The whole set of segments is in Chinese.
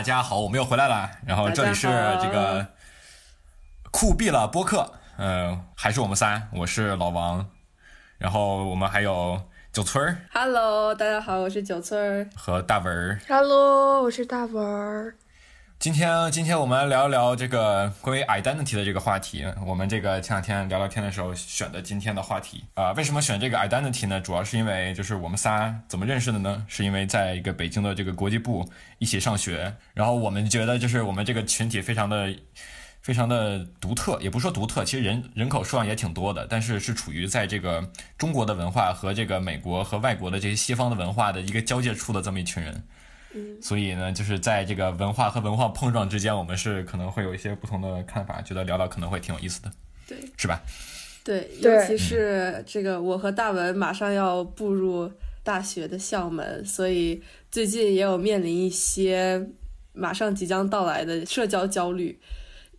大家好，我们又回来了。然后这里是这个酷毙了播客，嗯，还是我们仨，我是老王，然后我们还有九村儿 Hello，大家好，我是九村儿。和大文儿。Hello，我是大文儿。今天，今天我们来聊一聊这个关于 identity 的这个话题。我们这个前两天聊聊天的时候选的今天的话题啊、为什么选这个 identity 呢？主要是因为就是我们仨怎么认识的呢？是因为在一个北京的这个国际部一起上学，然后我们觉得就是我们这个群体非常的。非常的独特，也不说独特，其实人人口数量也挺多的，但是是处于在这个中国的文化和这个美国和外国的这些西方的文化的一个交界处的这么一群人。所以呢，就是在这个文化和文化碰撞之间，我们是可能会有一些不同的看法，觉得聊聊可能会挺有意思的，对。是吧？对，对。尤其是这个我和大文马上要步入大学的校门，所以最近也有面临一些马上即将到来的社交焦虑，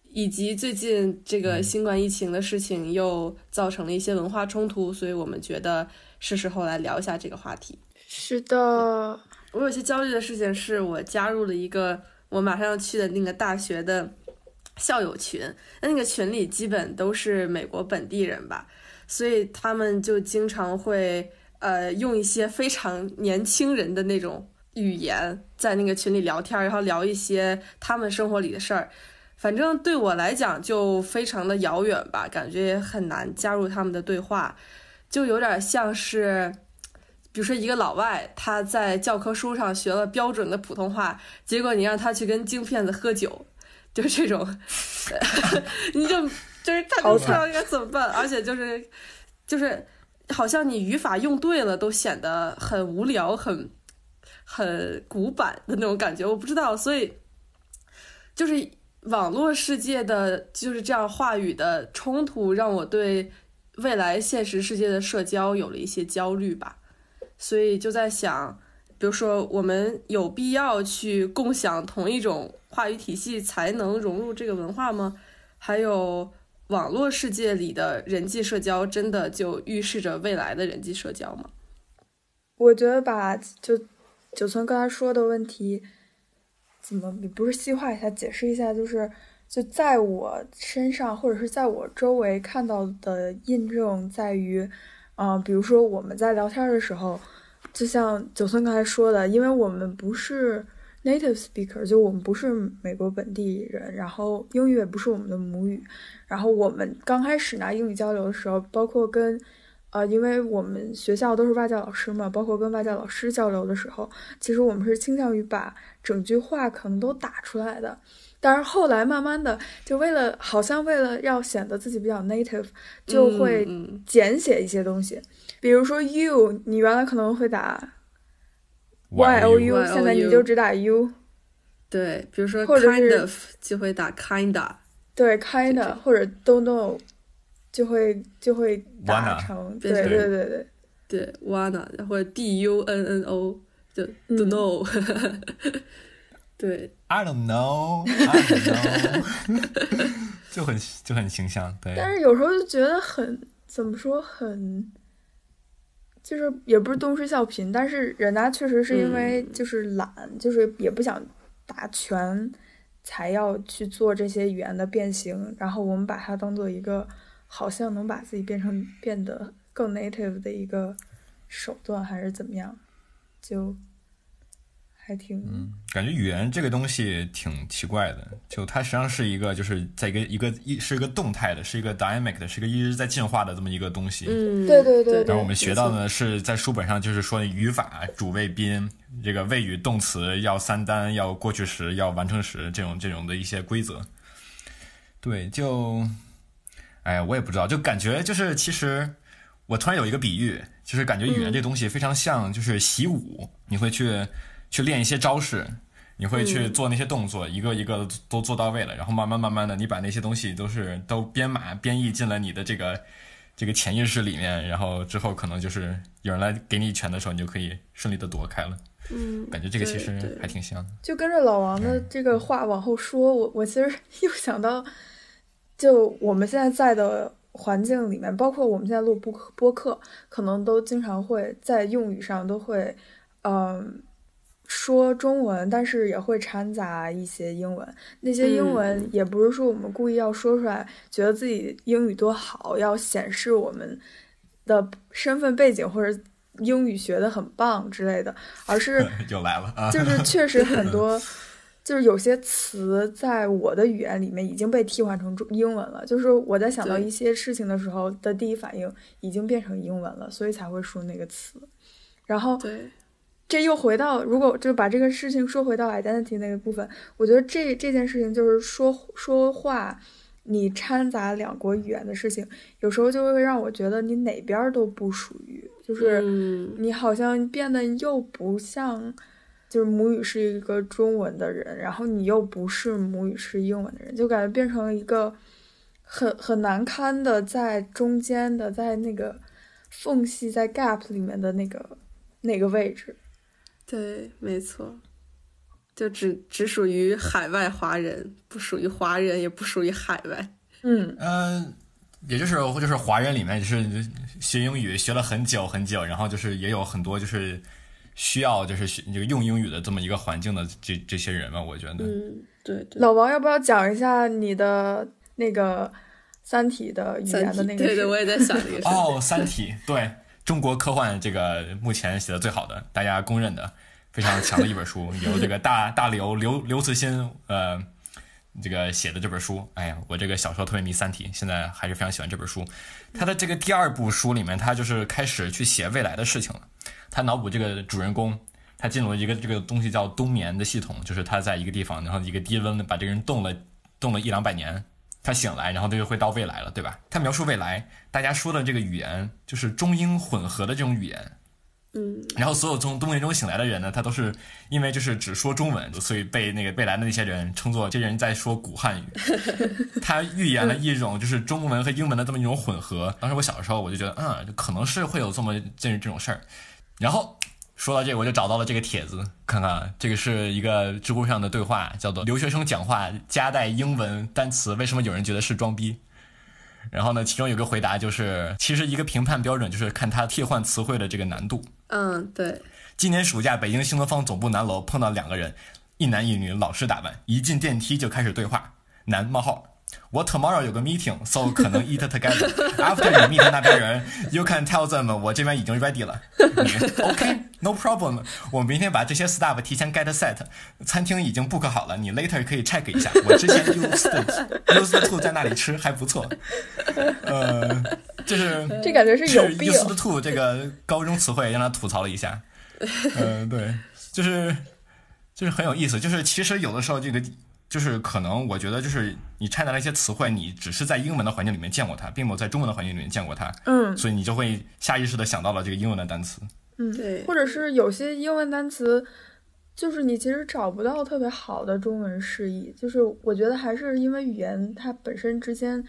以及最近这个新冠疫情的事情又造成了一些文化冲突，所以我们觉得是时候来聊一下这个话题。是的，我有些焦虑的事情是我加入了一个我马上要去的那个大学的校友群，那那个群里基本都是美国本地人吧，所以他们就经常会呃用一些非常年轻人的那种语言在那个群里聊天，然后聊一些他们生活里的事儿。反正对我来讲就非常的遥远吧，感觉也很难加入他们的对话，就有点像是。比如说一个老外，他在教科书上学了标准的普通话，结果你让他去跟京片子喝酒，就是这种，你就就是他就不知道应该怎么办，而且就是就是好像你语法用对了都显得很无聊、很很古板的那种感觉，我不知道，所以就是网络世界的就是这样话语的冲突，让我对未来现实世界的社交有了一些焦虑吧。所以就在想，比如说我们有必要去共享同一种话语体系才能融入这个文化吗？还有网络世界里的人际社交真的就预示着未来的人际社交吗？我觉得把就九村刚才说的问题，怎么也不是细化一下，解释一下，就是就在我身上或者是在我周围看到的印证在于，啊、比如说我们在聊天的时候，就像九村刚才说的，因为我们不是 native speaker，就我们不是美国本地人，然后英语也不是我们的母语，然后我们刚开始拿英语交流的时候，包括跟呃，因为我们学校都是外教老师嘛，包括跟外教老师交流的时候，其实我们是倾向于把整句话可能都打出来的。但是后来慢慢的，就为了好像为了要显得自己比较 native，就会简写一些东西，比如说 you，你原来可能会打 y o O 现在你就只打 u。对，比如说 kind of 就会打 kinda，对，kinda 或者 don't know，就会就会打成，变对成对对对，对 wanna 或者 d u n n o 就 don't know，对。I don't know, I don't know，就很就很形象，对。但是有时候就觉得很怎么说很，就是也不是东施效颦，但是人家确实是因为嗯。就是懒，就是也不想打拳，才要去做这些语言的变形，然后我们把它当做一个好像能把自己变成变得更 native 的一个手段，还是怎么样，就还挺。嗯，感觉语言这个东西挺奇怪的，就它实际上是一个，就是在一个一个一是一个动态的，是一个 dynamic 的，是一个一直在进化的这么一个东西。嗯，对对对然后我们学到的呢是在书本上就是说语法、主谓宾，这个谓语动词要三单，要过去时，要完成时这种这种的一些规则。对，就，哎呀，我也不知道，就感觉就是其实我突然有一个比喻，就是感觉语言这东西非常像就是习武，你会去去练一些招式。你会去做那些动作，一个一个都做到位了，然后慢慢慢慢的，你把那些东西都是都编码编译进了你的这个这个潜意识里面，然后之后可能就是有人来给你一拳的时候，你就可以顺利的躲开了。嗯，感觉这个其实还挺像的。就跟着老王的这个话往后说，我我其实又想到，就我们现在在的环境里面，包括我们现在录播播客，可能都经常会在用语上都会，嗯，说中文，但是也会掺杂一些英文。那些英文也不是说我们故意要说出来，觉得自己英语多好，要显示我们的身份背景或者英语学的很棒之类的，而是 又来了啊，就是确实很 多，就是有些词在我的语言里面已经被替换成中英文了。就是我在想到一些事情的时候的第一反应已经变成英文了，所以才会说那个词。然后对，这又回到，如果就把这个事情说回到 identity 那个部分，我觉得这这件事情就是说说话，你掺杂两国语言的事情，有时候就会让我觉得你哪边都不属于，就是嗯，你好像变得又不像，就是母语是一个中文的人，然后你又不是母语是英文的人，就感觉变成了一个很很难堪的在中间的，在那个缝隙在 gap 里面的那个那个位置。对，没错，就只只属于海外华人，不属于华人，也不属于海外。嗯，嗯，也就是就是华人里面就是学英语学了很久很久，然后就是也有很多就是需要就是学这个用英语的这么一个环境的这这些人嘛，我觉得。嗯，对对。老王要不要讲一下你的那个《三体》的语言的那个对对，我也在想这个事。哦，《三体》对中国科幻这个目前写的最好的，大家公认的非常强的一本书，由这个大大刘刘刘慈欣呃这个写的这本书。哎呀，我这个小时候特别迷《三体》，现在还是非常喜欢这本书。他的这个第二部书里面，他就是开始去写未来的事情了。他脑补这个主人公。他进入了一个这个东西叫冬眠的系统，就是他在一个地方，然后一个低温把这个人冻了冻了一两百年，他醒来，然后他就会到未来了，对吧？他描述未来，大家说的这个语言就是中英混合的这种语言，嗯，然后所有从冬眠中醒来的人呢，他都是因为就是只说中文，所以被那个未来的那些人称作这人在说古汉语。他预言了一种就是中文和英文的这么一种混合。当时我小的时候我就觉得，嗯，可能是会有这么这这种事儿。然后说到这个，我就找到了这个帖子，看看这个是一个知乎上的对话，叫做“留学生讲话夹带英文单词，为什么有人觉得是装逼？”然后呢，其中有个回答就是，其实一个评判标准就是看他替换词汇的这个难度。嗯，对，今年暑假，北京新东方总部南楼碰到两个人，一男一女，老实打扮，一进电梯就开始对话。男冒号，我 tomorrow 有个 meeting，so 可能 eat together。After you meet 那边人，you can tell them 我这边已经 ready 了。，OK，no problem。我明天把这些 stuff 提前 get set，餐厅已经 book 好了，你 later 可以 check 一下。我之前 used used to 在那里吃还不错。呃，就是这感觉是有病。used to 这个高中词汇让他吐槽了一下。嗯、对，就是就是很有意思。就是其实有的时候这个就是可能我觉得就是你掺杂了一些词汇，你只是在英文的环境里面见过它，并没有在中文的环境里面见过它，嗯所以你就会下意识的想到了这个英文的单词。嗯，对或者是有些英文单词，就是你其实找不到特别好的中文释义。就是我觉得还是因为语言它本身之间。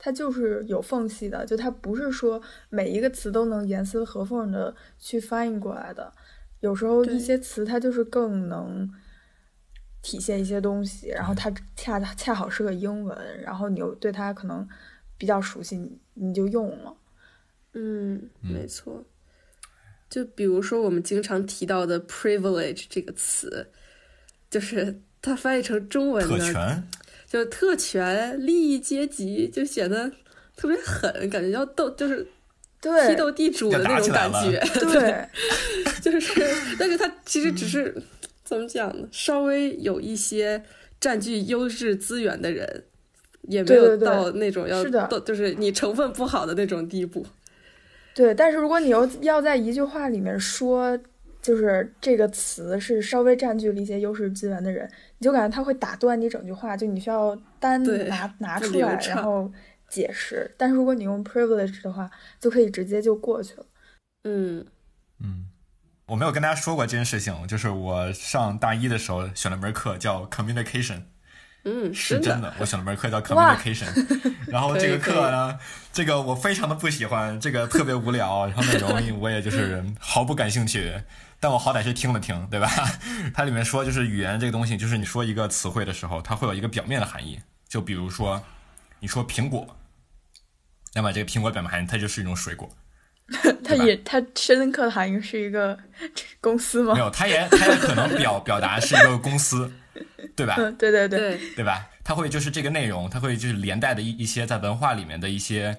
它就是有缝隙的，就它不是说每一个词都能严丝合缝的去翻译过来的。有时候一些词它就是更能体现一些东西，然后它恰恰好是个英文，然后你又对它可能比较熟悉，你你就用了。嗯，没错。就比如说我们经常提到的 privilege 这个词，就是它翻译成中文呢，特权，就特权、利益阶级，就显得特别狠，感觉要斗，就是对批斗地主的那种感觉。对，就是，但是它其实只是、怎么讲呢？稍微有一些占据优质资源的人，也没有到那种要是的，就是你成分不好的那种地步。对，但是如果你又要在一句话里面说，就是这个词是稍微占据了一些优势资源的人，你就感觉他会打断你整句话，就你需要单拿拿出来，然后解释。但是如果你用 privilege 的话，就可以直接就过去了。嗯嗯我没有跟大家说过这件事情，就是我上大一的时候选了门课叫 communication。嗯，是真的，我选了门课叫 communication，然后这个课呢，这个我非常的不喜欢，这个特别无聊，然后内容我也就是毫不感兴趣，但我好歹是听了听，对吧？它里面说就是语言这个东西，就是你说一个词汇的时候，它会有一个表面的含义，就比如说你说苹果，那么这个苹果表面含义它就是一种水果，它也它深刻的含义是一个 公司吗？没有，它也它也可能表表达是一个公司，对吧？嗯，对对对，对，吧？它会就是这个内容，它会就是连带的一一些在文化里面的一些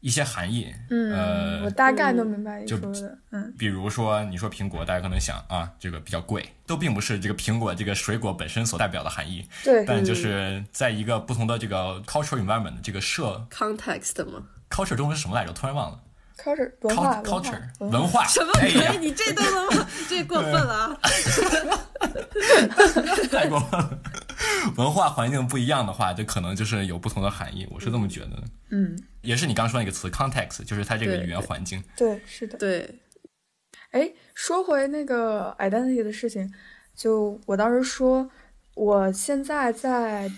一些含义。嗯，呃我大概能明白你就说的，嗯比如说，你说苹果，大家可能想啊，这个比较贵，都并不是这个苹果这个水果本身所代表的含义，对，但就是在一个不同的这个 cultural environment 这个社 context 嘛，culture 中文是什么来着？我突然忘了。Culture 文化 Cult- 文化 culture 文化文化什么鬼？你这都能吗？这过分了啊！太过分了。文化环境不一样的话，就可能就是有不同的含义，我是这么觉得的。嗯，也是你刚说那个词 context，就是它这个语言环境。对，是的。对，哎，说回那个 identity 的事情，就我当时说，我现在在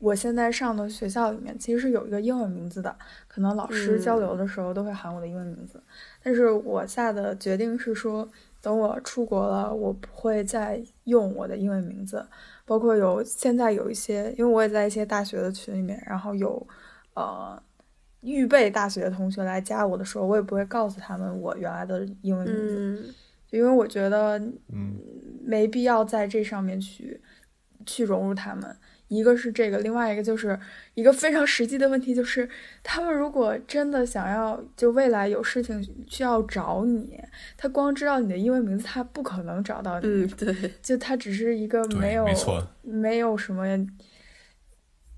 我现在上的学校里面，其实是有一个英文名字的，可能老师交流的时候都会喊我的英文名字。但是我下的决定是说，等我出国了，我不会再用我的英文名字。包括有现在有一些，因为我也在一些大学的群里面，然后有呃预备大学的同学来加我的时候，我也不会告诉他们我原来的英文名字。嗯，因为我觉得嗯没必要在这上面去去融入他们。一个是这个，另外一个就是一个非常实际的问题，就是他们如果真的想要，就未来有事情需要找你，他光知道你的英文名字，他不可能找到你。嗯，对，就他只是一个没有没错没有什么，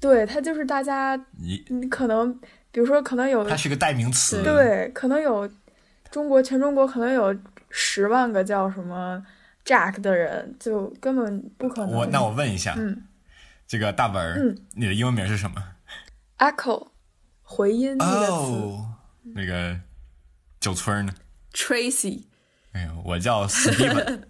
对他就是大家，你你可能比如说可能有他是个代名词。对，可能有中国全中国可能有十万个叫什么 Jack 的人，就根本不可能。我那我问一下，嗯这个大本儿，嗯你的英文名是什么？，echo 回音那个词，哦，那个九村呢？Tracy，哎呦，我叫 Steven，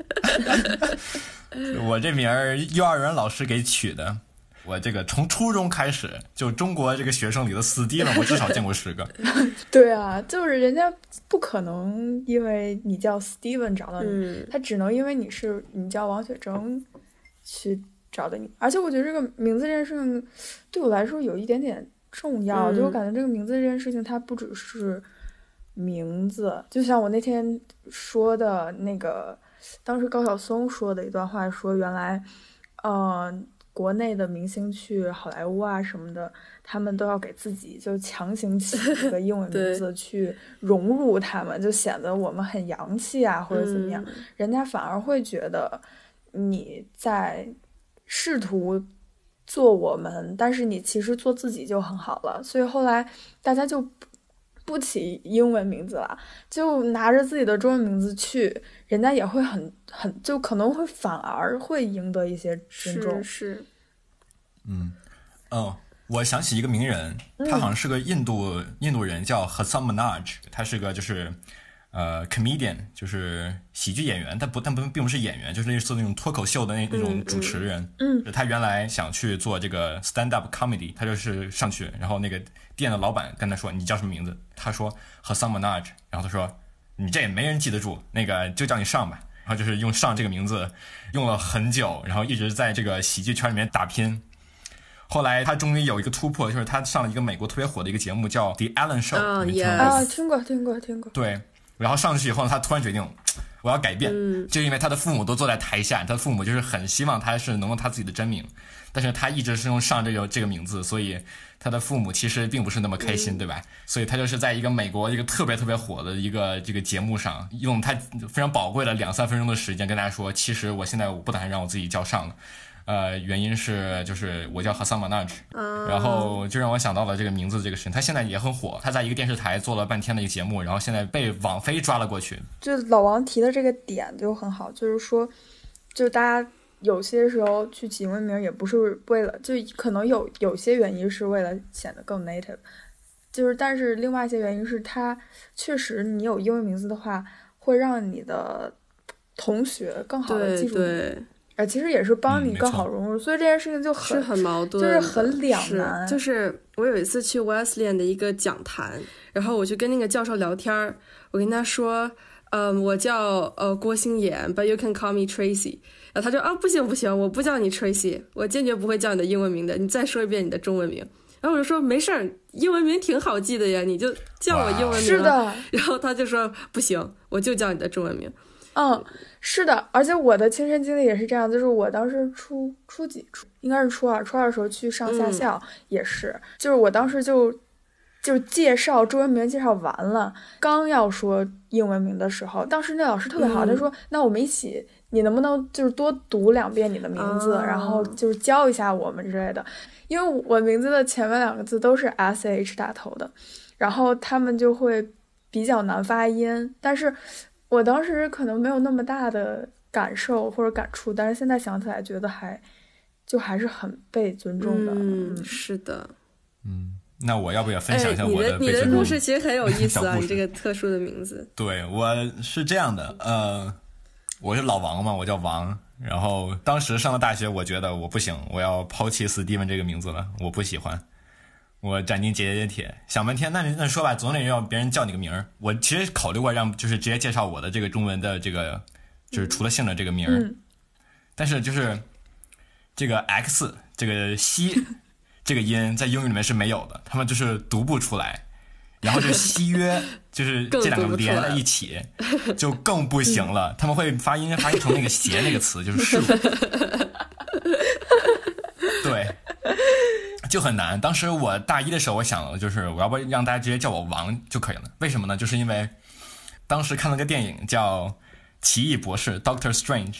我这名儿幼儿园老师给取的。我这个从初中开始，就中国这个学生里的 Steven，我至少见过十个。对啊，就是人家不可能因为你叫 Steven 找到你，嗯，他只能因为你是你叫王雪征去找的你。而且我觉得这个名字这件事情对我来说有一点点重要，嗯就我感觉这个名字这件事情它不只是名字，就像我那天说的那个，当时高晓松说的一段话，说原来，呃。国内的明星去好莱坞啊什么的，他们都要给自己就强行起一个英文 名字去融入他们，就显得我们很洋气啊，或者怎么样。嗯人家反而会觉得你在试图做我们，但是你其实做自己就很好了。所以后来大家就不不起英文名字了，就拿着自己的中文名字去，人家也会很很就可能会反而会赢得一些尊重是。是，嗯，哦，我想起一个名人，他好像是个印度印度人，叫 Hasan Minhaj，他是个就是呃 comedian，就是喜剧演员，但不但不并不是演员，就是类似那种脱口秀的那那种主持人。嗯，他原来想去做这个 stand up comedy，他就是上去，然后那个店的老板跟他说你叫什么名字？他说 Hasan Minhaj，然后他说你这也没人记得住，那个就叫你上吧。然后就是用上这个名字用了很久，然后一直在这个喜剧圈里面打拼。后来他终于有一个突破，就是他上了一个美国特别火的一个节目，叫《The Ellen Show》哦你听过 yes 吗啊，听过听过听过。对，然后上去以后呢，他突然决定 我要改变，嗯就因为他的父母都坐在台下，他的父母就是很希望他是能用他自己的真名，但是他一直是用上这个这个名字，所以他的父母其实并不是那么开心，对吧？所以他就是在一个美国一个特别特别火的一个这个节目上，用他非常宝贵的两三分钟的时间跟大家说，其实我现在我不打算让我自己叫上了。呃，原因是就是我叫 Hasan Minhaj，啊，然后就让我想到了这个名字这个事情。他现在也很火，他在一个电视台做了半天的一个节目，然后现在被网飞抓了过去。就老王提的这个点就很好，就是说，就大家有些时候去起英文名也不是为了，就可能有有些原因是为了显得更 native，就是但是另外一些原因是他确实你有英文名字的话，会让你的同学更好的记住你，对，呃，其实也是帮你更好融入，所以这件事情就是很很矛盾就是，很两是难就是我有一次去 Wesleyan 的一个讲坛，然后我就跟那个教授聊天儿，我跟他说，嗯，我叫呃郭星妍，but you can call me Tracy。然后他说啊，不行不行，我不叫你 Tracy，我坚决不会叫你的英文名的，你再说一遍你的中文名。然后我就说没事儿，英文名挺好记的呀，你就叫我英文名。是的。然后他就说不行，我就叫你的中文名。嗯，是的，而且我的亲身经历也是这样，就是我当时初初几初应该是初二，初二的时候去上下校也是，就是我当时就就介绍中文名介绍完了，刚要说英文名的时候，当时那老师特别好，他说那我们一起，你能不能就是多读两遍你的名字，然后就是教一下我们之类的，因为我名字的前面两个字都是 S H 打头的，然后他们就会比较难发音，但是。我当时可能没有那么大的感受或者感触，但是现在想起来，觉得还就还是很被尊重的。嗯，是的。嗯，那我要不要分享一下我的你的故事？其实很有 意思啊，你这个特殊的名字。对，我是这样的，呃，我是老王嘛，我叫王。然后当时上了大学，我觉得我不行，我要抛弃 Steven 这个名字了，我不喜欢。我斩钉截铁想半天，那你那说吧，总得要别人叫你个名儿。我其实考虑过让，就是直接介绍我的这个中文的这个，就是除了姓的这个名儿。但是就是这个 X 这个西 这个音在英语里面是没有的，他们就是读不出来。然后就西约 就是这两个连在一起，就更不行了。他们会发音发音成那个斜那个词，就是是。对。就很难。当时我大一的时候，我想就是我要不让大家直接叫我王就可以了。为什么呢？就是因为当时看了个电影叫《奇异博士》（Doctor Strange），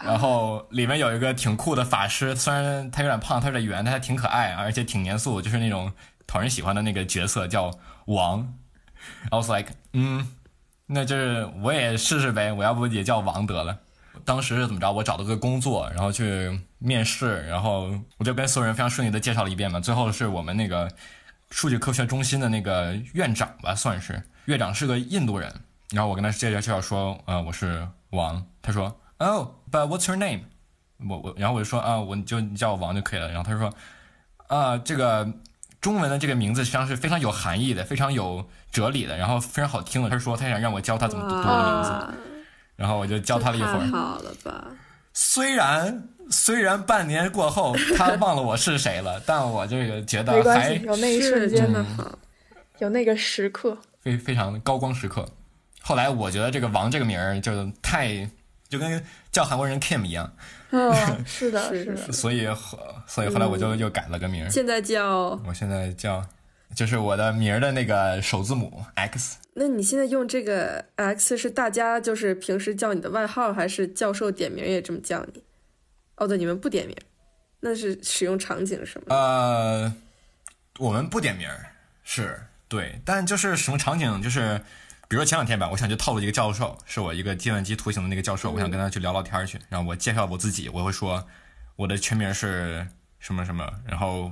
然后里面有一个挺酷的法师，虽然他有点胖，他有点圆，但他挺可爱，而且挺严肃，就是那种讨人喜欢的那个角色，叫王。I was like，嗯，那就是我也试试呗，我要不也叫王得了。当时是怎么着？我找了个工作，然后去面试，然后我就跟所有人非常顺利的介绍了一遍嘛。最后是我们那个数据科学中心的那个院长吧，算是院长是个印度人。然后我跟他介绍介绍说，呃，我是王。他说，Oh，but what's your name？我我，然后我就说，啊，我就叫我王就可以了。然后他说，啊，这个中文的这个名字实际上是非常有含义的，非常有哲理的，然后非常好听的。他说他想让我教他怎么读我的名字。然后我就教他了一会儿。好了吧？虽然虽然半年过后他忘了我是谁了，但我这个觉得还有那一瞬间的好，有那个时刻，非非常高光时刻。后来我觉得这个王这个名儿就太就跟叫韩国人 Kim 一样。嗯，是的，是的。所以 所以后来我就又改了个名儿。现在叫我现在叫就是我的名儿的那个首字母 X。那你现在用这个 X 是大家就是平时叫你的外号，还是教授点名也这么叫你？哦，对，你们不点名，那是使用场景是吗？呃，我们不点名，是对，但就是什么场景？就是比如说前两天吧，我想去套路一个教授，是我一个计算机图形的那个教授，我想跟他去聊聊天去，然后我介绍我自己，我会说我的全名是什么什么，然后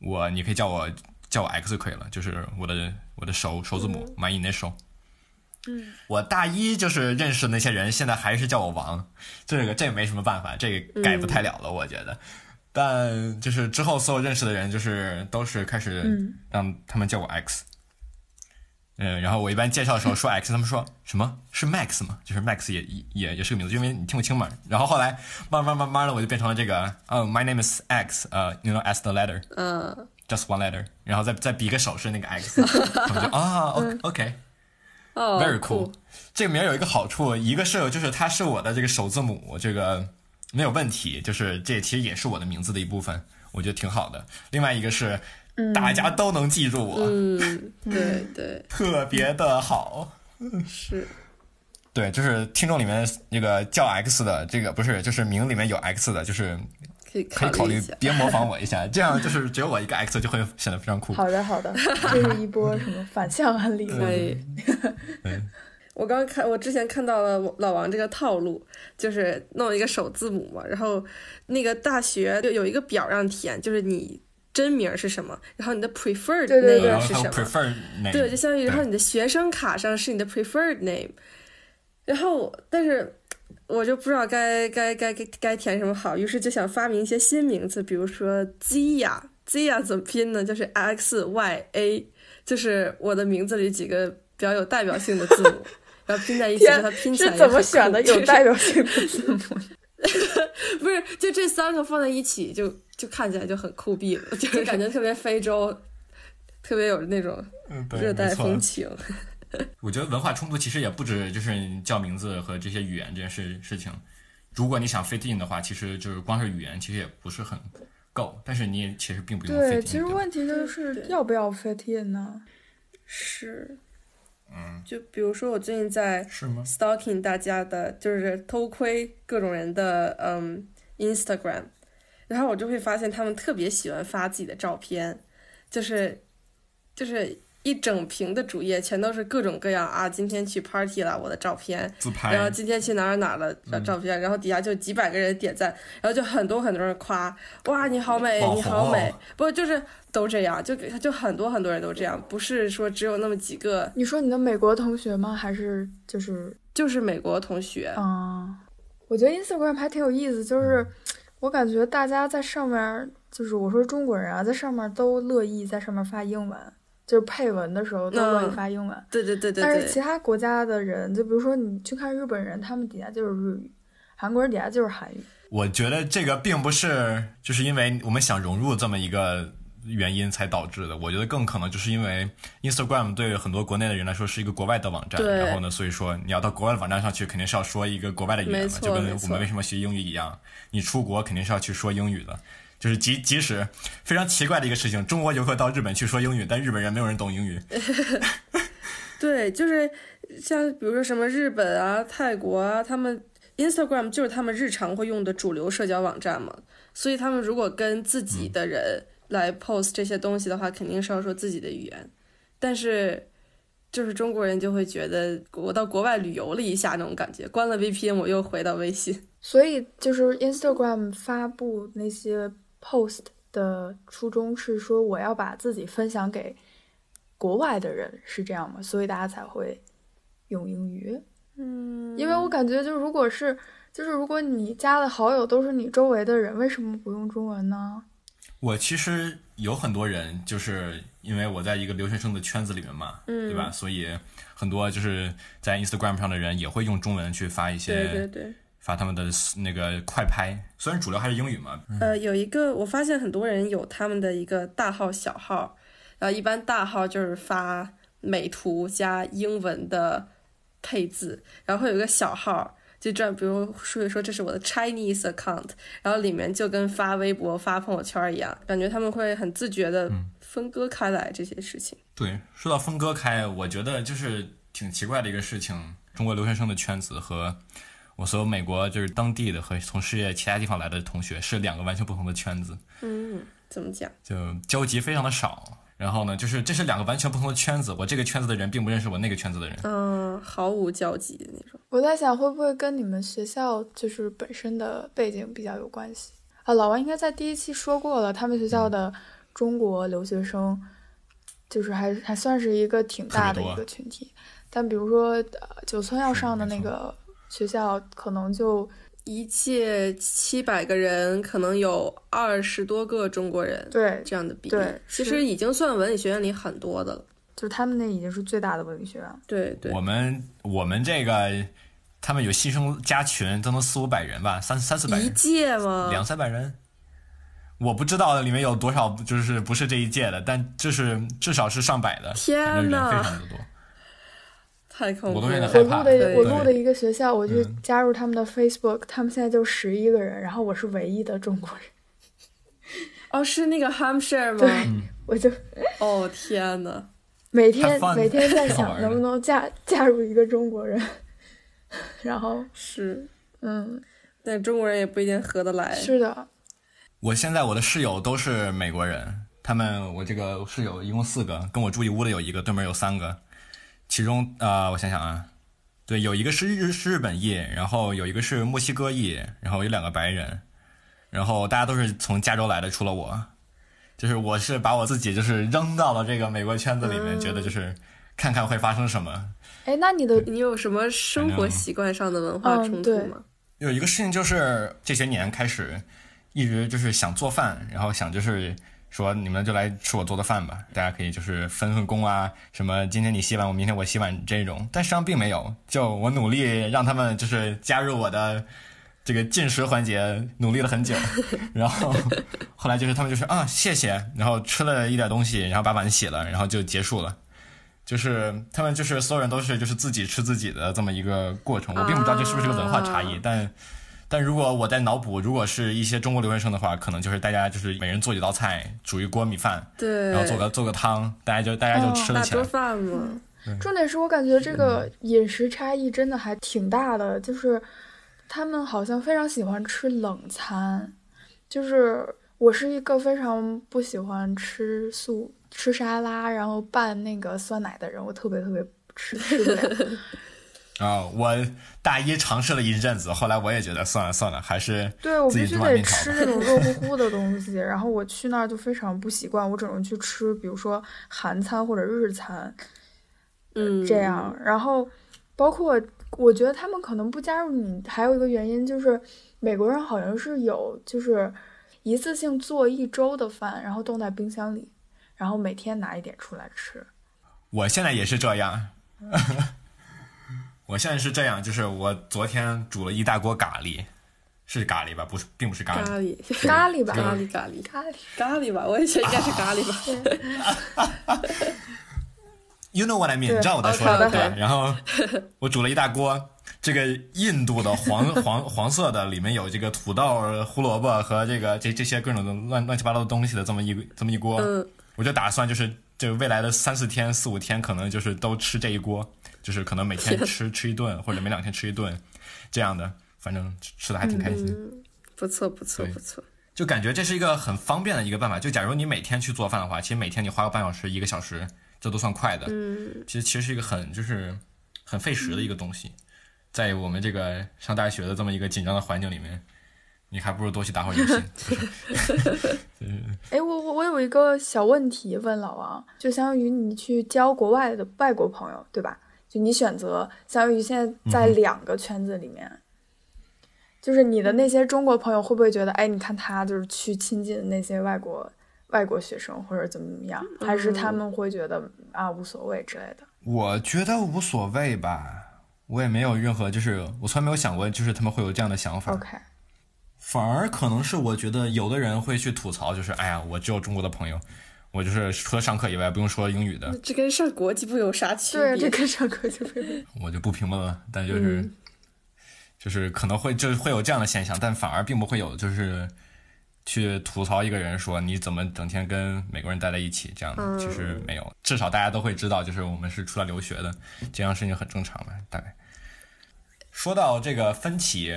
我你可以叫我。叫我 X 就可以了，就是我的我的首首字母 my initial。嗯，我大一就是认识的那些人，现在还是叫我王，这个这个没什么办法，这个改不太了了，我觉得。但就是之后所有认识的人，就是都是开始让他们叫我 X。嗯，然后我一般介绍的时候说 X，他们说什么是 Max 吗？就是 Max 也也也是个名字，因为你听不清嘛。然后后来慢慢慢慢的，我就变成了这个，哦，My name is X，呃，you know as the letter。嗯。Just one letter，然后再再比个手势，那个 X，他们就啊，OK，Very cool。这个名有一个好处，一个是就是它是我的这个首字母，这个没有问题，就是这其实也是我的名字的一部分，我觉得挺好的。另外一个是大家都能记住我，嗯，对对，特别的好，是，对，就是听众里面那个叫 X 的，这个不是，就是名里面有 X 的，就是。可以考虑别模仿我一下，这样就是只有我一个 X 就会显得非常酷。好的，好的，这是一波什么反向案例？可以。我刚看，我之前看到了老王这个套路，就是弄一个首字母嘛，然后那个大学就有一个表让填，就是你真名是什么，然后你的 preferred name 是什么？对，就相当于然后你的学生卡上是你的 preferred name，然后但是。我就不知道该该该该该填什么好，于是就想发明一些新名字，比如说 Zia，Zia 怎么拼呢？就是 X Y A，就是我的名字里几个比较有代表性的字母，然后拼在一起，它拼起来是怎么选的 有代表性的 字母？不是，就这三个放在一起，就就看起来就很酷毙了，就是感觉特别非洲，特别有那种热带风情。我觉得文化冲突其实也不止就是叫名字和这些语言这件事事情。如果你想 fit in 的话，其实就是光是语言其实也不是很够，但是你也其实并不用 fit in 对，其实问题就是要不要 fit in 呢？是，嗯，就比如说我最近在是吗？stalking 大家的，就是偷窥各种人的嗯 Instagram，然后我就会发现他们特别喜欢发自己的照片，就是就是一整屏的主页全都是各种各样啊，今天去 party 了我的照片，自拍。然后今天去哪儿哪儿了的照片，然后底下就几百个人点赞，然后就很多很多人夸，哇你好美，你好美。不就是都这样，就就很多很多人都这样，不是说只有那么几个，你说你的美国同学吗？还是就是就是美国同学，嗯，我觉得 Instagram 还挺有意思，就是我感觉大家在上面，就是我说中国人啊，在上面都乐意在上面发英文，就是配文的时候都乐意嗯发英文。对对对对但是其，他国家的人，就比如说你去看日本人，他们底下就是日语，韩国人底下就是韩语。我觉得这个并不是就是因为我们想融入这么一个原因才导致的，我觉得更可能就是因为 Instagram 对很多国内的人来说是一个国外的网站，然后呢，所以说你要到国外的网站上去，肯定是要说一个国外的语言嘛，就跟我们为什么学英语一样，你出国肯定是要去说英语的。就是即即使非常奇怪的一个事情，中国游客到日本去说英语，但日本人没有人懂英语。对，就是像比如说什么日本啊、泰国啊，他们 Instagram 就是他们日常会用的主流社交网站嘛，所以他们如果跟自己的人来 post 这些东西的话，肯定是要说自己的语言，但是。就是中国人就会觉得我到国外旅游了一下那种感觉，关了 VPN 我又回到微信。所以就是 Instagram 发布那些 post 的初衷是说我要把自己分享给国外的人，是这样吗？所以大家才会用英语。嗯，因为我感觉就如果是就是如果你加的好友都是你周围的人，为什么不用中文呢？我其实有很多人，就是因为我在一个留学生的圈子里面嘛，嗯对吧？所以很多就是在 Instagram 上的人也会用中文去发一些对对对。发他们的那个快拍，虽然主流还是英语嘛。呃，有一个我发现很多人有他们的一个大号、小号，然后一般大号就是发美图加英文的配字，然后会有一个小号，就这样，比如说说这是我的 Chinese account，然后里面就跟发微博、发朋友圈一样，感觉他们会很自觉的分割开来这些事情。对，说到分割开，我觉得就是挺奇怪的一个事情。中国留学生的圈子和我所有美国就是当地的和从世界其他地方来的同学是两个完全不同的圈子，嗯，怎么讲？就交集非常的少。然后呢，就是这是两个完全不同的圈子，我这个圈子的人并不认识我那个圈子的人。嗯，毫无交集的那种。我在想会不会跟你们学校就是本身的背景比较有关系啊？老王应该在第一期说过了，他们学校的中国留学生就是还还算是一个挺大的一个群体，但比如说呃九村要上的那个学校，可能就一届七百个人，可能有二十多个中国人，对，这样的比例，对其实已经算文理学院里很多的了。就是他们那已经是最大的文理学院。对对我，们我们这个，他们有新生加群都能四五百人吧，三三四百一，届吗？两三百人。我不知道里面有多少，就是不是这一届的，但就是至少是上百的，天反正人呐非常的多。太恐怖我都有点了。我录的我录的一个学校，我去嗯。加入他们的 Facebook，、他们现在就十一个人，然后我是唯一的中国人，哦，是那个 Hampshire 对吗？我就哦天呐，每天每天在想能不能嫁嫁入一个中国人，然后是，嗯，但中国人也不一定合得来。是的，我现在我的室友都是美国人，他们我这个室友一共四个，跟我住一屋的有一个，对面有三个，其中呃我想想啊，对，有一个是日是日本裔，然后有一个是墨西哥裔，然后有两个白人，然后大家都是从加州来的，除了我，就是我是把我自己就是扔到了这个美国圈子里面，嗯觉得就是看看会发生什么。哎，那你的你有什么生活习惯上的文化冲突吗？有一个事情就是这些年开始，一直就是想做饭，然后想就是说你们就来吃我做的饭吧，大家可以就是分分工啊，什么今天你洗碗，我明天我洗碗这种，但实际上并没有，就我努力让他们就是加入我的这个进食环节努力了很久，然后后来就是他们就说啊谢谢，然后吃了一点东西，然后把碗洗了，然后就结束了。就是他们就是所有人都是就是自己吃自己的这么一个过程。我并不知道这是不是个文化差异，啊但但如果我在脑补，如果是一些中国留学生的话，可能就是大家就是每人做几道菜，煮一锅米饭，对，然后做个做个汤，大家就大家就吃了起来。饭嘛，重点是我感觉这个饮食差异真的还挺大的，就是他们好像非常喜欢吃冷餐，就是我是一个非常不喜欢吃素、吃沙拉，然后拌那个酸奶的人，我特别特别吃吃不了。啊、我大一尝试了一阵子，后来我也觉得算了算了，还是对我必须得吃这种热乎 乎的东西，然后我去那儿就非常不习惯，我只能去吃，比如说韩餐或者日餐。嗯，这样，然后包括我觉得他们可能不加入你，还有一个原因就是美国人好像是有就是一次性做一周的饭，然后冻在冰箱里，然后每天拿一点出来吃。我现在也是这样。我现在是这样，就是我昨天煮了一大锅咖喱，是咖喱吧？不是，并不是咖喱咖喱。咖喱吧，咖喱，咖喱，咖喱，咖喱吧，我也觉得应该是咖喱吧。You know what I mean？你知道我在说什么对吧？然后我煮了一大锅，这个印度的黄 黄黄色的，里面有这个土豆、胡萝卜和这个这这些各种的乱乱七八糟的东西的这么一这么一锅，嗯，我就打算就是就未来的三四天、四五天，可能就是都吃这一锅，就是可能每天吃吃一顿，或者每两天吃一顿，这样的，反正吃的还挺开心。嗯，不错，不错，不错。就感觉这是一个很方便的一个办法。就假如你每天去做饭的话，其实每天你花个半小时、一个小时，这都算快的。嗯，其实其实是一个很就是很费时的一个东西，在我们这个上大学的这么一个紧张的环境里面，你还不如多去打会儿游戏。哎，我我我有一个小问题问老王，就相当于你去交国外的外国朋友，对吧？就你选择，相当于现在在两个圈子里面，就是你的那些中国朋友会不会觉得，哎，你看他就是去亲近那些外国外国学生或者怎么怎么样，还是他们会觉得啊无所谓之类的？我觉得无所谓吧，我也没有任何就是我从来没有想过就是他们会有这样的想法。OK，反而可能是我觉得有的人会去吐槽，就是哎呀，我只有中国的朋友，我就是除了上课以外不用说英语的，这跟上国际部有啥区对，别？这跟上国际部 我就不评论了。但就是、嗯就是可能会就会有这样的现象，但反而并不会有就是去吐槽一个人说你怎么整天跟美国人待在一起这样的，嗯其实没有。至少大家都会知道，就是我们是出来留学的，这样事情很正常嘛，大概。说到这个分歧，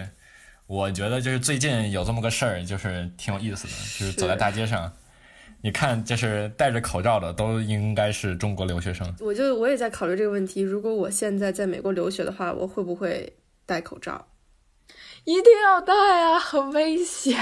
我觉得就是最近有这么个事儿，就是挺有意思的，就是走在大街上，你看就是戴着口罩的都应该是中国留学生。我就我也在考虑这个问题。如果我现在在美国留学的话，我会不会戴口罩？一定要戴啊，很危险。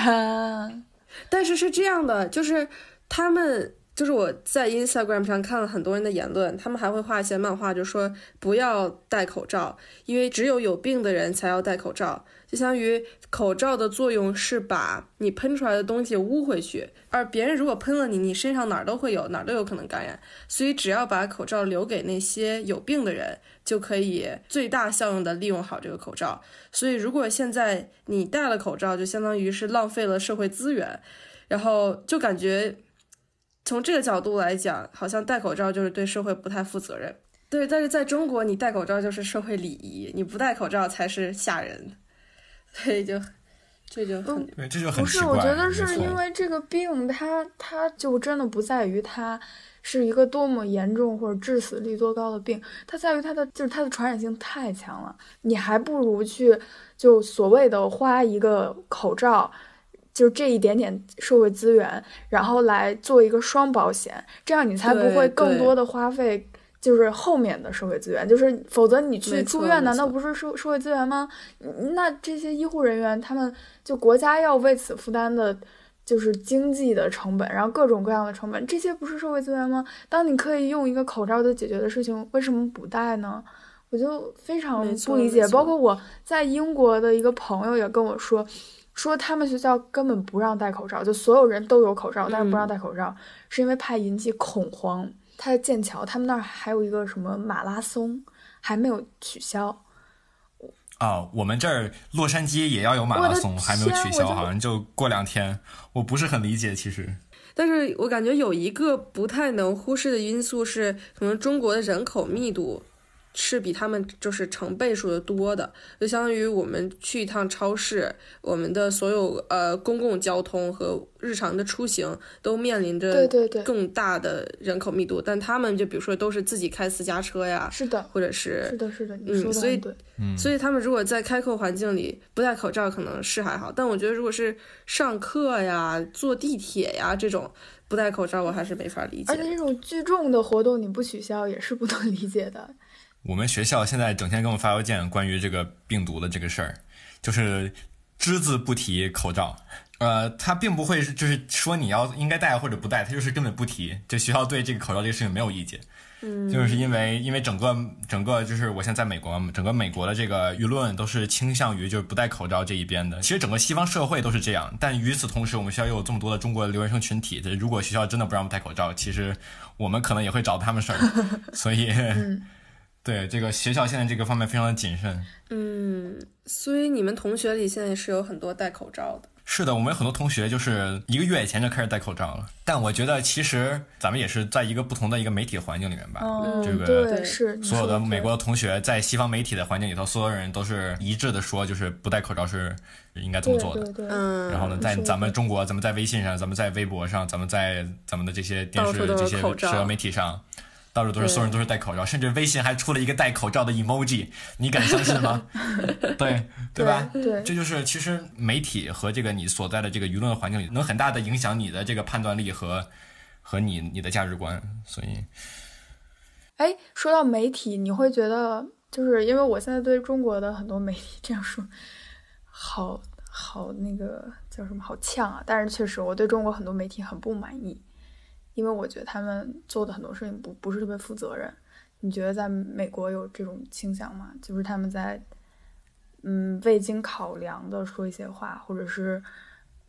但是是这样的，就是他们，就是我在 Instagram 上看了很多人的言论，他们还会画一些漫画，就说不要戴口罩，因为只有有病的人才要戴口罩，就相当于口罩的作用是把你喷出来的东西捂回去，而别人如果喷了你，你身上哪儿都会有，哪儿都有可能感染，所以只要把口罩留给那些有病的人，就可以最大效用的利用好这个口罩。所以，如果现在你戴了口罩，就相当于是浪费了社会资源，然后就感觉从这个角度来讲，好像戴口罩就是对社会不太负责任。对，但是在中国，你戴口罩就是社会礼仪，你不戴口罩才是吓人，所以就这就很对，这就很不是，我觉得是因为这个病它，它就真的不在于它是一个多么严重或者致死率多高的病，它在于它的就是它的传染性太强了。你还不如去就所谓的花一个口罩，就这一点点社会资源，然后来做一个双保险，这样你才不会更多的花费。就是后面的社会资源，就是否则你去住院，难道不是社社会资源吗？嗯那这些医护人员，他们就国家要为此负担的，就是经济的成本，然后各种各样的成本，这些不是社会资源吗？当你可以用一个口罩就解决的事情，为什么不戴呢？我就非常不理解。包括我在英国的一个朋友也跟我说，说他们学校根本不让戴口罩，就所有人都有口罩，但是不让嗯戴口罩，是因为怕引起恐慌。他在剑桥，他们那儿还有一个什么马拉松，还没有取消。啊，我们这儿洛杉矶也要有马拉松，还没有取消，好像就过两天。我不是很理解，其实。但是我感觉有一个不太能忽视的因素是，可能中国的人口密度。是比他们就是成倍数的多的，就相当于我们去一趟超市，我们的所有呃公共交通和日常的出行都面临着更大的人口密度，但他们就比如说都是自己开私家车呀，是的，或者是是的，是的，嗯，所以嗯，所以他们如果在开阔环境里不戴口罩可能是还好，但我觉得如果是上课呀、坐地铁呀这种不戴口罩，我还是没法理解。而且这种聚众的活动你不取消也是不能 理解的。我们学校现在整天给我们发邮件，关于这个病毒的这个事儿，就是只字不提口罩。呃，他并不会就是说你要应该戴或者不戴，他就是根本不提。就学校对这个口罩这个事情没有意见。嗯，就是因为因为整个整个就是我现在在美国，整个美国的这个舆论都是倾向于就是不戴口罩这一边的。其实整个西方社会都是这样，但与此同时，我们学校又有这么多的中国留学生群体。如果学校真的不让我们戴口罩，其实我们可能也会找他们事儿。所以。对这个学校现在这个方面非常的谨慎。嗯，所以你们同学里现在是有很多戴口罩的。是的，我们有很多同学就是一个月以前就开始戴口罩了。但我觉得其实咱们也是在一个不同的一个媒体环境里面吧。嗯，这个对是所有的美国的同学在西方媒体的环境里头，所有人都是一致的说，就是不戴口罩是应该这么做的。对对。嗯。然后呢，在咱们中国，咱们在微信上，咱们在微博上，咱们在咱们的这些电视这些社交媒体上。到处都是，所有人都是戴口罩，甚至微信还出了一个戴口罩的 emoji，你敢相信吗？对对吧？对，这就是其实媒体和这个你所在的这个舆论环境里，能很大的影响你的这个判断力和和你你的价值观。所以，哎，说到媒体，你会觉得就是因为我现在对中国的很多媒体这样说，好好那个叫什么好呛啊！但是确实，我对中国很多媒体很不满意。因为我觉得他们做的很多事情不不是特别负责任，你觉得在美国有这种倾向吗？就是他们在，嗯，未经考量的说一些话，或者是，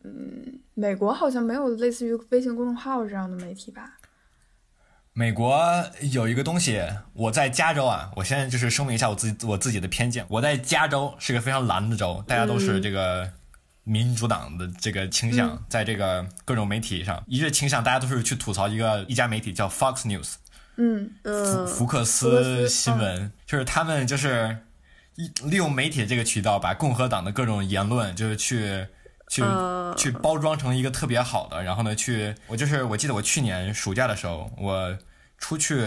嗯，美国好像没有类似于微信公众号这样的媒体吧？美国有一个东西，我在加州啊，我现在就是声明一下我自己我自己的偏见，我在加州是个非常蓝的州，大家都是这个。民主党的这个倾向，在这个各种媒体上一致倾向，大家都是去吐槽一个一家媒体叫 Fox News，嗯。嗯，福克斯新闻，就是他们就是利用媒体这个渠道，把共和党的各种言论，就是去去去包装成一个特别好的，然后呢，去我就是我记得我去年暑假的时候，我出去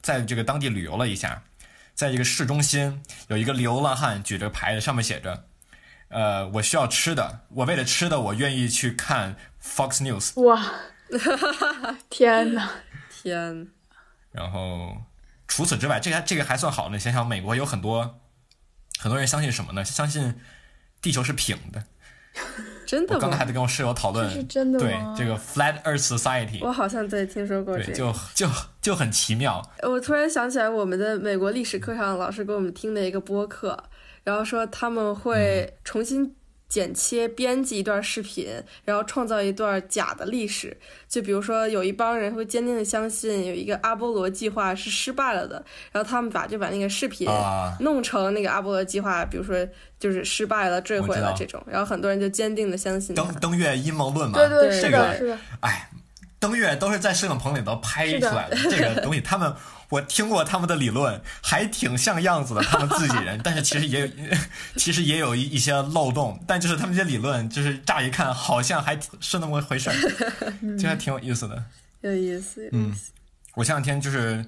在这个当地旅游了一下，在这个市中心有一个流浪汉举着牌子，上面写着。呃，我需要吃的，我为了吃的，我愿意去看 Fox News。哇，天哪，天！然后除此之外，这个这个还算好呢。想想美国有很多很多人相信什么呢？相信地球是平的。真的？我刚才还在跟我室友讨论，是真的对这个 Flat Earth Society，我好像在听说过这个，就就就很奇妙。我突然想起来，我们的美国历史课上老师给我们听的一个播客。然后说他们会重新剪切、编辑一段视频，然后创造一段假的历史。就比如说，有一帮人会坚定的相信有一个阿波罗计划是失败了的，然后他们把就把那个视频弄成那个阿波罗计划，比如说就是失败了、坠毁了这种。然后很多人就坚定的相信登登月阴谋论嘛。对对，这个，是的。哎，登月都是在摄影棚里头拍出来的这个东西，他们。我听过他们的理论，还挺像样子的，他们自己人，但是其实也有，其实也有一一些漏洞，但就是他们这些理论，就是乍一看好像还是那么回事儿，这还挺有意思的。有意思，有意思。我前两天就是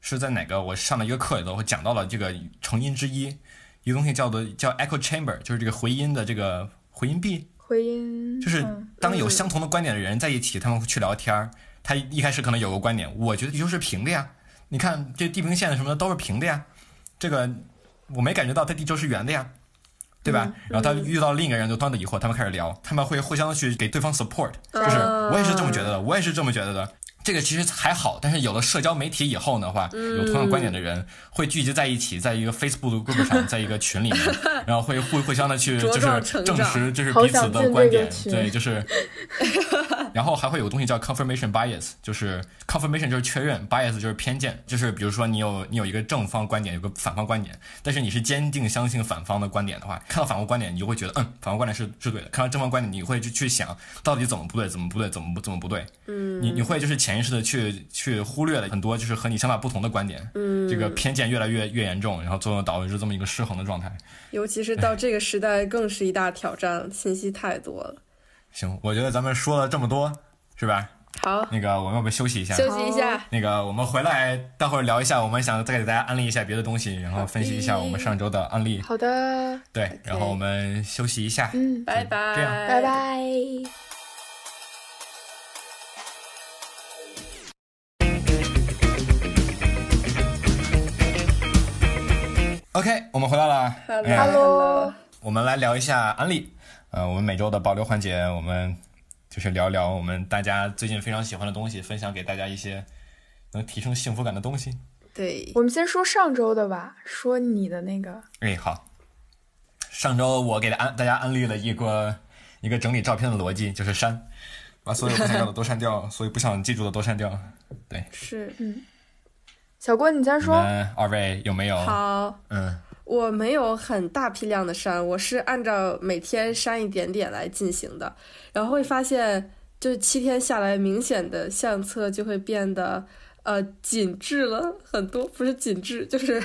是在哪个我上的一个课里头，我讲到了这个成因之一，一个东西叫做叫 echo chamber，就是这个回音的这个回音壁。回音就是当有相同的观点的人在一起，他们会去聊天儿。他一开始可能有个观点，我觉得地球是平的呀。你看这地平线什么的都是平的呀，这个我没感觉到它地球是圆的呀，对吧？然后他遇到另一个人就端的疑惑，他们开始聊，他们会互相去给对方 support，就是我也是这么觉得的，我也是这么觉得的。这个其实还好，但是有了社交媒体以后的话，有同样观点的人会聚集在一起，在一个 Facebook 的 group 上，在一个群里面，然后会互互相的去 就是证实就是彼此的观点，对，就是 然后还会有个东西叫 confirmation bias，就是 confirmation 就是确认，bias 就是偏见，就是比如说你有你有一个正方观点，有个反方观点，但是你是坚定相信反方的观点的话，看到反方观点你就会觉得嗯，反方观点是是对的，看到正方观点你会去去想到底怎么不对，怎么不对，怎么不怎么不对，嗯，你你会就是潜意识的去去忽略了很多就是和你想法不同的观点，嗯，这个偏见越来越越严重，然后最后导致这么一个失衡的状态。尤其是到这个时代，更是一大挑战，信息太多了。行，我觉得咱们说了这么多，是吧？好，那个我们要不休息一下？休息一下。那个我们回来，待会儿聊一下，我们想再给大家安利一下别的东西，然后分析一下我们上周的案例。好的。对，然后我们休息一下。嗯，拜拜。这样，拜拜。OK，我们回来了。Hello。我们来聊一下安利。呃，我们每周的保留环节，我们就是聊聊我们大家最近非常喜欢的东西，分享给大家一些能提升幸福感的东西。对，我们先说上周的吧，说你的那个。哎，好。上周我给安大家安利了一个一个整理照片的逻辑，就是删，把所有不想要的都删掉，所以不想记住的都删掉。对，是，嗯。小郭，你先说。二位有没有？好，嗯。我没有很大批量的删，我是按照每天删一点点来进行的，然后会发现，就七天下来，明显的相册就会变得呃紧致了很多，不是紧致，就是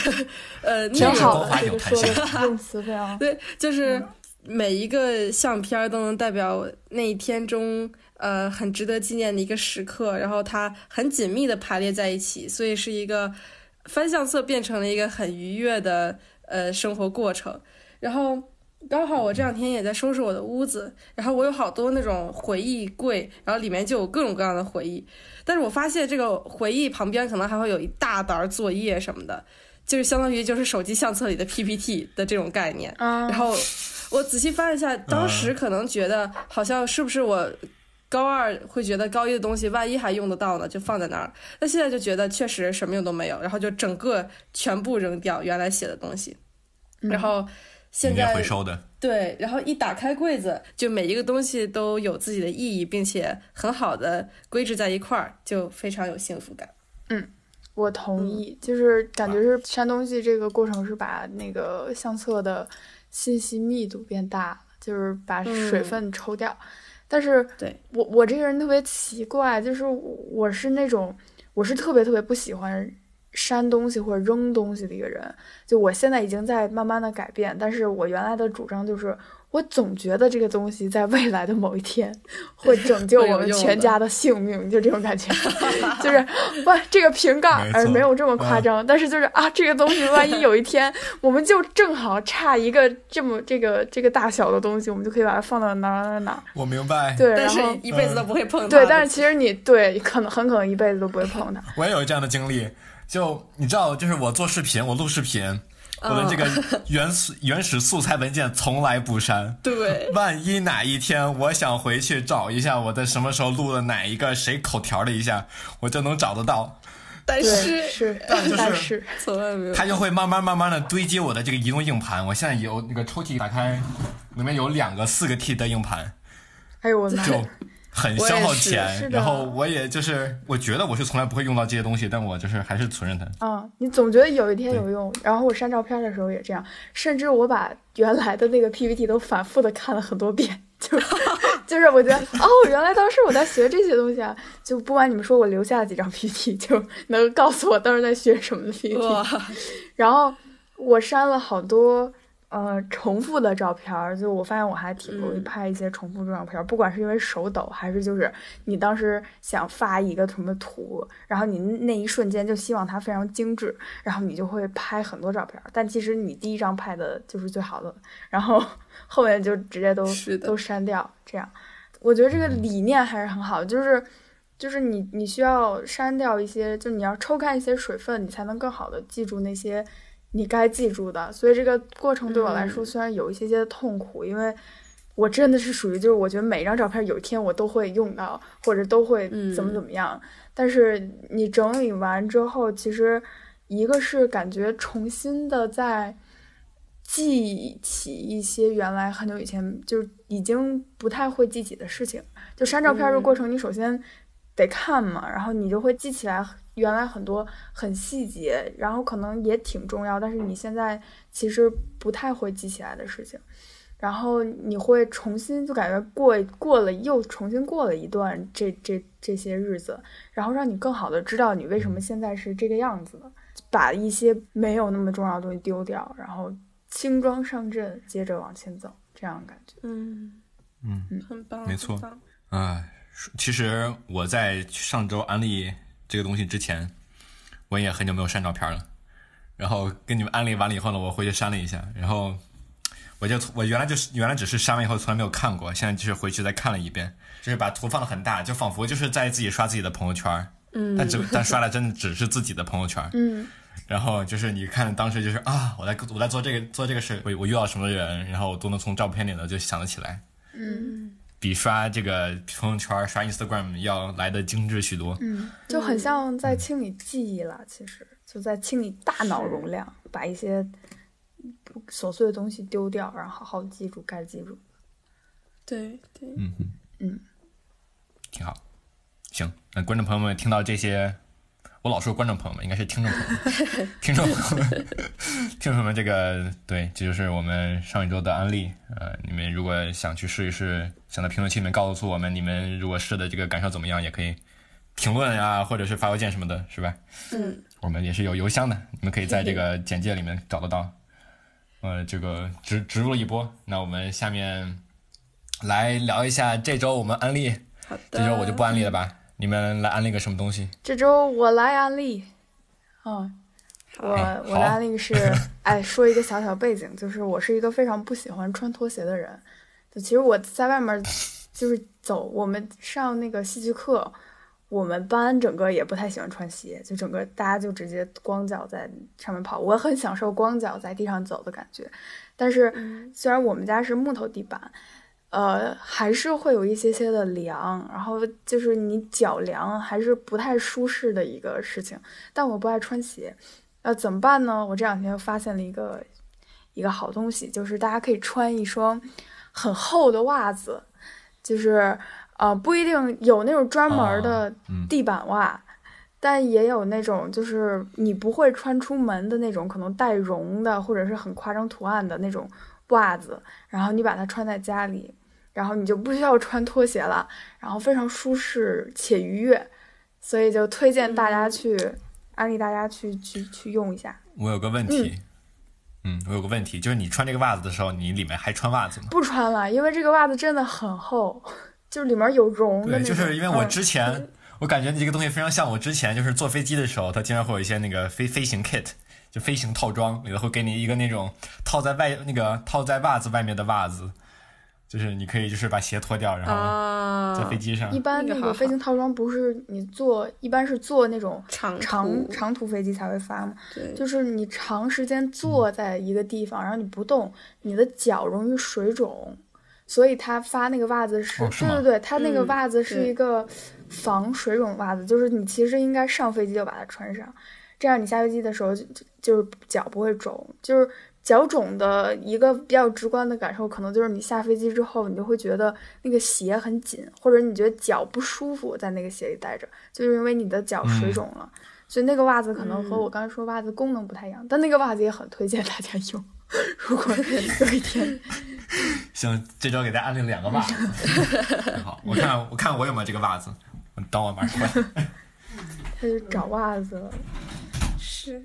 呃挺好的，这个说的用词非常对，就是每一个相片都能代表那一天中呃很值得纪念的一个时刻，然后它很紧密的排列在一起，所以是一个。翻相册变成了一个很愉悦的呃生活过程，然后刚好我这两天也在收拾我的屋子，然后我有好多那种回忆柜，然后里面就有各种各样的回忆，但是我发现这个回忆旁边可能还会有一大沓作业什么的，就是相当于就是手机相册里的 PPT 的这种概念，然后我仔细翻一下，当时可能觉得好像是不是我。高二会觉得高一的东西万一还用得到呢，就放在那儿。那现在就觉得确实什么用都没有，然后就整个全部扔掉原来写的东西。然后现在回收的对，然后一打开柜子，就每一个东西都有自己的意义，并且很好的归置在一块儿，就非常有幸福感。嗯，我同意，就是感觉是删东西这个过程是把那个相册的信息密度变大了，就是把水分抽掉。但是，对我我这个人特别奇怪，就是我是那种我是特别特别不喜欢删东西或者扔东西的一个人。就我现在已经在慢慢的改变，但是我原来的主张就是。我总觉得这个东西在未来的某一天 会拯救我们全家的性命，就这种感觉，就是哇这个瓶盖而没有这么夸张，但是就是啊，这个东西万一有一天我们就正好差一个这么这个这个大小的东西，我们就可以把它放到哪哪哪哪。我明白，对，但是一辈子都不会碰它。对，但是其实你对可能很可能一辈子都不会碰它。我也有这样的经历，就你知道，就是我做视频，我录视频。我们这个 原始原始素材文件从来不删。对，万一哪一天我想回去找一下我的什么时候录了哪一个谁口条了一下，我就能找得到。但是是，但是从来没有。它就会慢慢慢慢的堆积我的这个移动硬盘。我现在有那个抽屉打开，里面有两个四个 T 的硬盘。哎呦我的妈！很消耗钱，然后我也就是，我觉得我是从来不会用到这些东西，但我就是还是存着它。啊，你总觉得有一天有用，然后我删照片的时候也这样，甚至我把原来的那个 PPT 都反复的看了很多遍，就 就是我觉得哦，原来当时我在学这些东西啊，就不管你们说我留下了几张 PPT，就能告诉我当时在学什么的 PPT，然后我删了好多。呃，重复的照片儿，就我发现我还挺容易拍一些重复的照片儿，不管是因为手抖，还是就是你当时想发一个什么图，然后你那一瞬间就希望它非常精致，然后你就会拍很多照片儿，但其实你第一张拍的就是最好的，然后 后面就直接都都删掉。这样，我觉得这个理念还是很好，就是就是你你需要删掉一些，就你要抽干一些水分，你才能更好的记住那些。你该记住的，所以这个过程对我来说虽然有一些些痛苦，因为我真的是属于就是我觉得每一张照片有一天我都会用到，或者都会怎么怎么样。但是你整理完之后，其实一个是感觉重新的在记起一些原来很久以前就是已经不太会记起的事情。就删照片这个过程，你首先得看嘛，然后你就会记起来原来很多很细节，然后可能也挺重要，但是你现在其实不太会记起来的事情。然后你会重新就感觉过过了又重新过了一段这这这些日子，然后让你更好的知道你为什么现在是这个样子的，把一些没有那么重要的东西丢掉，然后轻装上阵，接着往前走，这样感觉。嗯嗯，很棒，没错啊，其实我在上周安利这个东西之前，我也很久没有删照片了。然后跟你们安利完了以后呢，我回去删了一下，然后我就我原来就是原来只是删完以后从来没有看过，现在就是回去再看了一遍，就是把图放的很大，就仿佛就是在自己刷自己的朋友圈，嗯，但只但刷的真的只是自己的朋友圈，嗯。然后就是你看当时就是啊，我在我在做这个做这个事，我我遇到什么人，然后我都能从照片里呢就想得起来，嗯比刷这个朋友圈刷 Instagram 要来的精致许多。嗯，就很像在清理记忆了，其实就在清理大脑容量，把一些琐碎的东西丢掉，然后好好记住该记住。对对，嗯嗯嗯，挺好。行，那观众朋友们听到这些，我老说观众朋友们，应该是听众朋友们，听众朋友们，听众朋友们，这个对，这就是我们上一周的案例。呃，你们如果想去试一试，想在评论区里面告诉我们，你们如果试的这个感受怎么样，也可以评论啊，或者是发邮件什么的，是吧？嗯，我们也是有邮箱的，你们可以在这个 简介里面找得到。呃，这个植植入了一波，那我们下面来聊一下这周我们安利。好的。这周我就不安利了吧，你们来安利个什么东西？这周我来安利，嗯，我好我的安利是，哎，说一个小小背景，就是我是一个非常不喜欢穿拖鞋的人。就其实我在外面就是走，我们上那个戏剧课，我们班整个也不太喜欢穿鞋，就整个大家就直接光脚在上面跑。我很享受光脚在地上走的感觉，但是虽然我们家是木头地板。呃，还是会有一些些的凉，然后就是你脚凉，还是不太舒适的一个事情。但我不爱穿鞋，那怎么办呢？我这两天发现了一个一个好东西，就是大家可以穿一双很厚的袜子，就是呃不一定有那种专门的嗯地板袜，但也有那种就是你不会穿出门的那种，可能带绒的或者是很夸张图案的那种袜子，然后你把它穿在家里。然后你就不需要穿拖鞋了，然后非常舒适且愉悦，所以就推荐大家去、安利大家去去去用一下。我有个问题，嗯我有个问题，就是你穿这个袜子的时候，你里面还穿袜子吗？不穿了，因为这个袜子真的很厚，就是里面有绒的对，就是因为我嗯之前，我感觉你这个东西非常像我之前就是坐飞机的时候，它经常会有一些那个飞飞行 kit，就飞行套装，里头会给你一个那种套在外那个套在袜子外面的袜子，就是你可以就是把鞋脱掉，然后啊，在飞机上一，般那个飞行套装不是你坐，一般是坐那种长长长途飞机才会发嘛？对，就是你长时间坐在一个地方，然后你不动，你的脚容易水肿，所以他发那个袜子是，哦是对对对，他那个嗯袜子是一个防水肿袜子，就是你其实应该上飞机就把它穿上，这样你下飞机的时候就就就是脚不会肿，就是。脚肿的一个比较直观的感受，可能就是你下飞机之后，你就会觉得那个鞋很紧，或者你觉得脚不舒服，在那个鞋里待着，就是因为你的脚水肿了。所以那个袜子可能和我刚才说袜子功能不太一样，但那个袜子也很推荐大家用。如果有一天，行，这周给大家安利两个袜子，很 好，我看我看我有没有这个袜子，我等我马上换。他就找袜子了。是，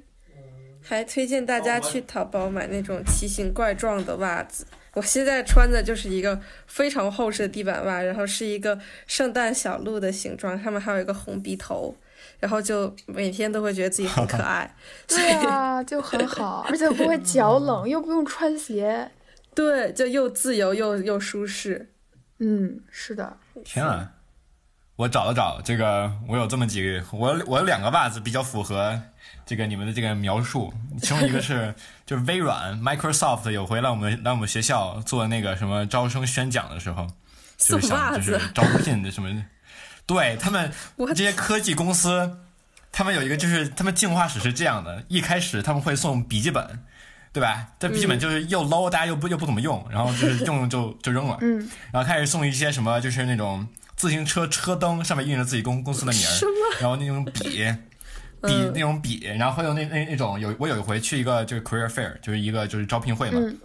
还推荐大家去淘宝买那种奇形怪状的袜子。我现在穿的就是一个非常厚实的地板袜，然后是一个圣诞小鹿的形状，上面还有一个红鼻头，然后就每天都会觉得自己很可爱。对啊，就很好，而且不会脚冷，又不用穿鞋。对，就又自由又又舒适。嗯，是的，天啊！我找了找这个，我有这么几个，我我有两个袜子比较符合这个你们的这个描述，其中一个是就是微软 Microsoft 有回来我们来我们学校做那个什么招生宣讲的时候，就是想就是，招聘的什么，对他们这些科技公司，他们有一个就是他们进化史是这样的，一开始他们会送笔记本。对吧？这笔记本就是又 low，大家又不又不怎么用，然后就是用用就就扔了。嗯，然后开始送一些什么，就是那种自行车车灯上面印着自己公公司的名儿，然后那种笔。笔嗯那种笔，然后还有那那那种有我有一回去一个就是 career fair，就是一个就是招聘会嘛，嗯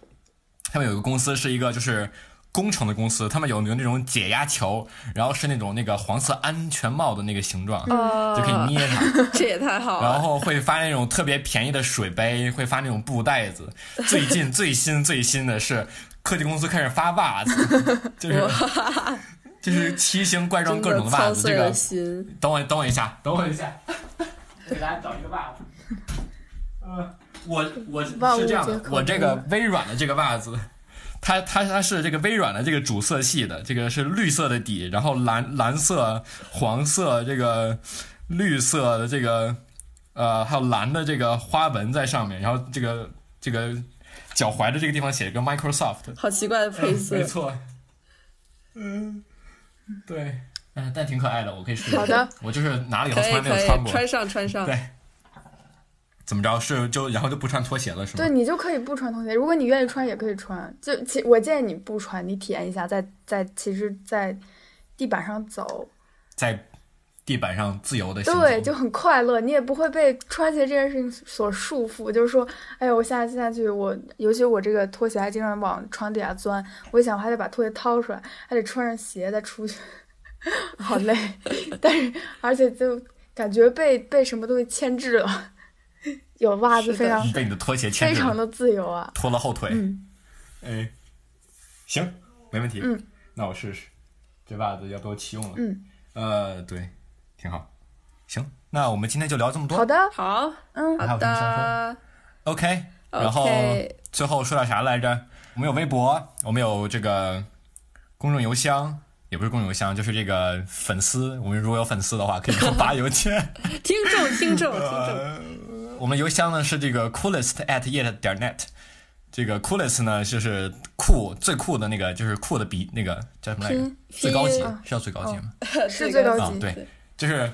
他们有一个公司是一个就是工程的公司，他们有有那种解压球，然后是那种那个黄色安全帽的那个形状，哦，就可以捏它，这也太好了。然后会发那种特别便宜的水杯，会发那种布袋子。最近 最新最新的是科技公司开始发袜子，就是就是奇形怪状各种的袜子。这个。等我等我一下，等我一下，给大家找一个袜子。呃，我我是这样的，我这个微软的这个袜子。它它它是这个微软的这个主色系的，这个是绿色的底，然后蓝蓝色、黄色这个绿色的这个呃还有蓝的这个花纹在上面，然后这个这个脚踝的这个地方写一个 Microsoft，好奇怪的配色嗯没，错，嗯，对，嗯，但挺可爱的，我可以试试。好的，我就是拿了以后可以从来没有，穿过。穿上穿上。对怎么着是就然后就不穿拖鞋了是吗？对你就可以不穿拖鞋，如果你愿意穿也可以穿。就其我建议你不穿，你体验一下，在在其实，在地板上走，在地板上自由的行走。对，就很快乐，你也不会被穿鞋这件事情所束缚。就是说，哎呀，我下下去，我尤其我这个拖鞋还经常往床底下钻，我一想我还得把拖鞋掏出来，还得穿上鞋再出去，好累。但是而且就感觉被被什么东西牵制了，有袜子非常被你的拖鞋牵制，非常的自由啊。拖了后腿。嗯，哎，行，没问题。嗯，那我试试，这袜子要被我启用了。嗯，呃，对，挺好。行，那我们今天就聊这么多。好的，好，嗯，还有好的。OK，然后最后说点啥来着？我们有微博，我们有这个公众邮箱，也不是公众邮箱，就是这个粉丝。我们如果有粉丝的话，可以给我发邮件。听众，听众，听众。呃，我们邮箱呢是这个 coolest at yet 点 net。这个 coolest 呢就是酷最酷的那个，就是酷的比那个叫什么来着？最高级拼是叫最高级吗？是最高级，啊对，就是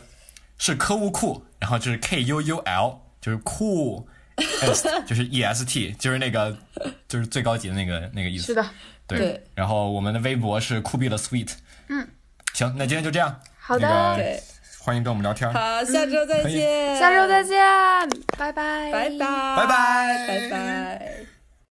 是科务酷，然后就是 K U U L，就是酷 est，就是 E S T，就是那个就是最高级的那个那个意思。是的，对。对然后我们的微博是酷毙了 sweet。嗯。行，那今天就这样。好的那个，欢迎跟我们聊天。好，下周再见，下周再见，拜拜，拜拜，拜拜拜拜。